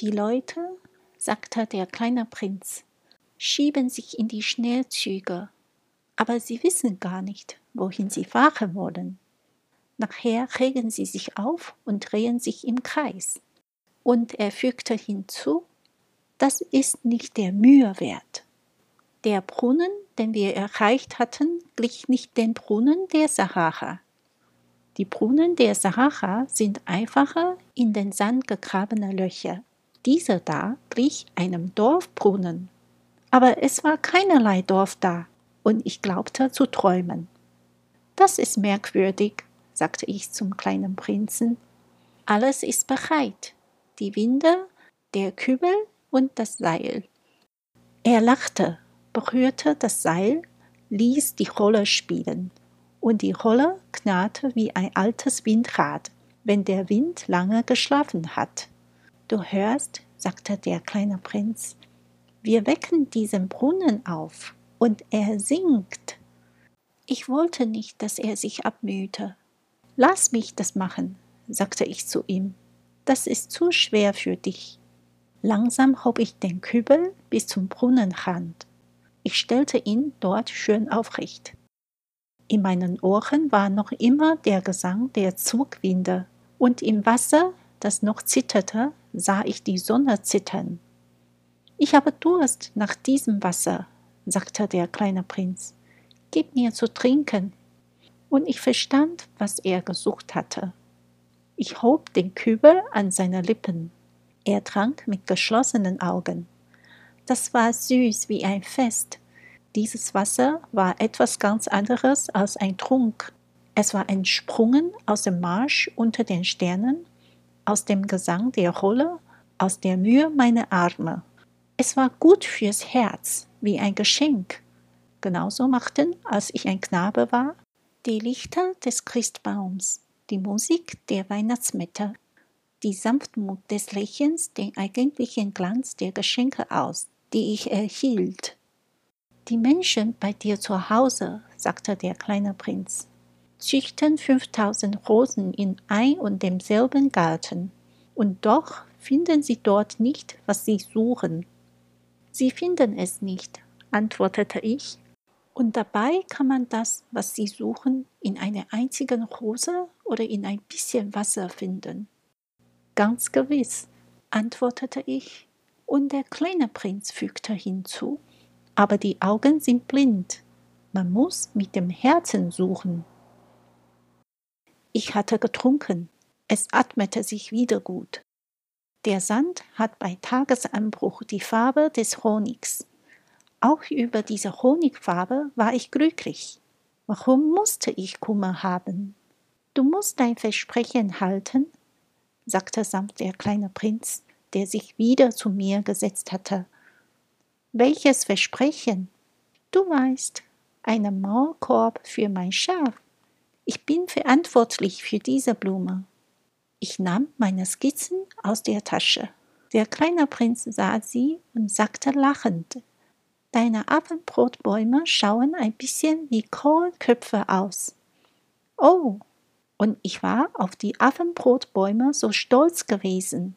Die Leute, sagte der kleine Prinz, schieben sich in die Schnellzüge, aber sie wissen gar nicht, wohin sie fahren wollen. Nachher regen sie sich auf und drehen sich im Kreis. Und er fügte hinzu, das ist nicht der Mühe wert. Der Brunnen, den wir erreicht hatten, glich nicht den Brunnen der Sahara. Die Brunnen der Sahara sind einfache, in den Sand gegrabene Löcher. Dieser da glich einem Dorfbrunnen. Aber es war keinerlei Dorf da, und ich glaubte zu träumen. Das ist merkwürdig, sagte ich zum kleinen Prinzen. Alles ist bereit, die Winde, der Kübel und das Seil. Er lachte, berührte das Seil, ließ die Rolle spielen und die Rolle knarrte wie ein altes Windrad, wenn der Wind lange geschlafen hat. Du hörst, sagte der kleine Prinz, wir wecken diesen Brunnen auf, und er singt. Ich wollte nicht, dass er sich abmühte. Lass mich das machen, sagte ich zu ihm. Das ist zu schwer für dich. Langsam hob ich den Kübel bis zum Brunnenrand. Ich stellte ihn dort schön aufrecht. In meinen Ohren war noch immer der Gesang der Zugwinde, und im Wasser, das noch zitterte, sah ich die Sonne zittern. Ich habe Durst nach diesem Wasser, sagte der kleine Prinz. Gib mir zu trinken. Und ich verstand, was er gesucht hatte. Ich hob den Kübel an seine Lippen. Er trank mit geschlossenen Augen. Das war süß wie ein Fest, dieses Wasser war etwas ganz anderes als ein Trunk. Es war entsprungen aus dem Marsch unter den Sternen, aus dem Gesang der Rolle, aus der Mühe meiner Arme. Es war gut fürs Herz, wie ein Geschenk. Genauso machten, als ich ein Knabe war, die Lichter des Christbaums, die Musik der Weihnachtsmette, die Sanftmut des Lächelns den eigentlichen Glanz der Geschenke aus, die ich erhielt. Die Menschen bei dir zu Hause, sagte der kleine Prinz, züchten fünftausend Rosen in ein und demselben Garten, und doch finden sie dort nicht, was sie suchen. Sie finden es nicht, antwortete ich, und dabei kann man das, was sie suchen, in einer einzigen Rose oder in ein bisschen Wasser finden. Ganz gewiss, antwortete ich, und der kleine Prinz fügte hinzu, aber die Augen sind blind. Man muss mit dem Herzen suchen. Ich hatte getrunken. Es atmete sich wieder gut. Der Sand hat bei Tagesanbruch die Farbe des Honigs. Auch über diese Honigfarbe war ich glücklich. Warum musste ich Kummer haben? Du musst dein Versprechen halten, sagte sanft der kleine Prinz, der sich wieder zu mir gesetzt hatte welches Versprechen? Du weißt, einen Maulkorb für mein Schaf. Ich bin verantwortlich für diese Blume. Ich nahm meine Skizzen aus der Tasche. Der kleine Prinz sah sie und sagte lachend, Deine Abendbrotbäume schauen ein bisschen wie Kohlköpfe aus. Oh, und ich war auf die Abendbrotbäume so stolz gewesen.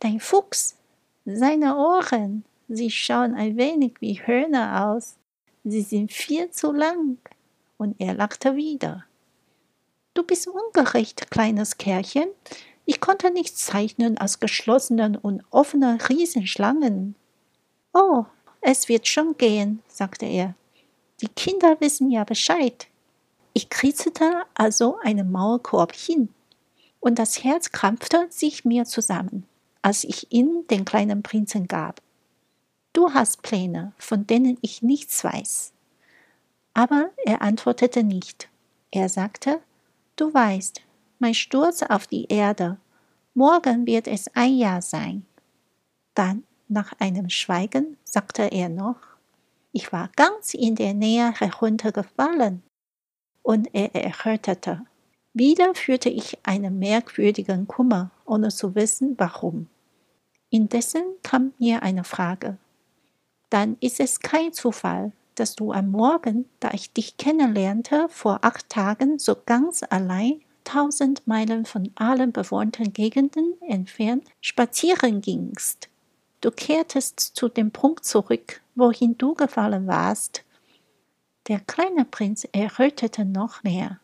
Dein Fuchs, seine Ohren, Sie schauen ein wenig wie Hörner aus. Sie sind viel zu lang. Und er lachte wieder. Du bist ungerecht, kleines Kerlchen. Ich konnte nichts zeichnen als geschlossene und offene Riesenschlangen. Oh, es wird schon gehen, sagte er. Die Kinder wissen ja Bescheid. Ich kritzelte also einen Maulkorb hin, und das Herz krampfte sich mir zusammen, als ich ihn den kleinen Prinzen gab. Du hast Pläne, von denen ich nichts weiß. Aber er antwortete nicht. Er sagte, Du weißt, mein Sturz auf die Erde, morgen wird es ein Jahr sein. Dann, nach einem Schweigen, sagte er noch, ich war ganz in der Nähe heruntergefallen. Und er errötete. Wieder fühlte ich einen merkwürdigen Kummer, ohne zu wissen warum. Indessen kam mir eine Frage dann ist es kein Zufall, dass du am Morgen, da ich dich kennenlernte, vor acht Tagen so ganz allein tausend Meilen von allen bewohnten Gegenden entfernt spazieren gingst. Du kehrtest zu dem Punkt zurück, wohin du gefallen warst. Der kleine Prinz errötete noch mehr.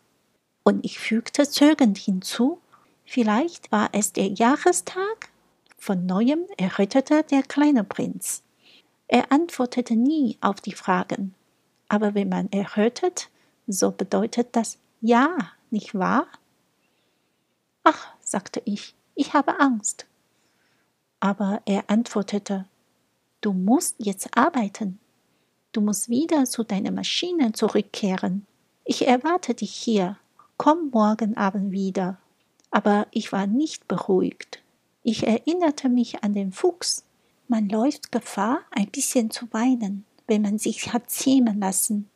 Und ich fügte zögernd hinzu, vielleicht war es der Jahrestag? Von neuem errötete der kleine Prinz. Er antwortete nie auf die Fragen. Aber wenn man errötet, so bedeutet das Ja, nicht wahr? Ach, sagte ich, ich habe Angst. Aber er antwortete, Du musst jetzt arbeiten. Du musst wieder zu deiner Maschine zurückkehren. Ich erwarte dich hier. Komm morgen Abend wieder. Aber ich war nicht beruhigt. Ich erinnerte mich an den Fuchs. Man läuft Gefahr, ein bisschen zu weinen, wenn man sich hat zähmen lassen.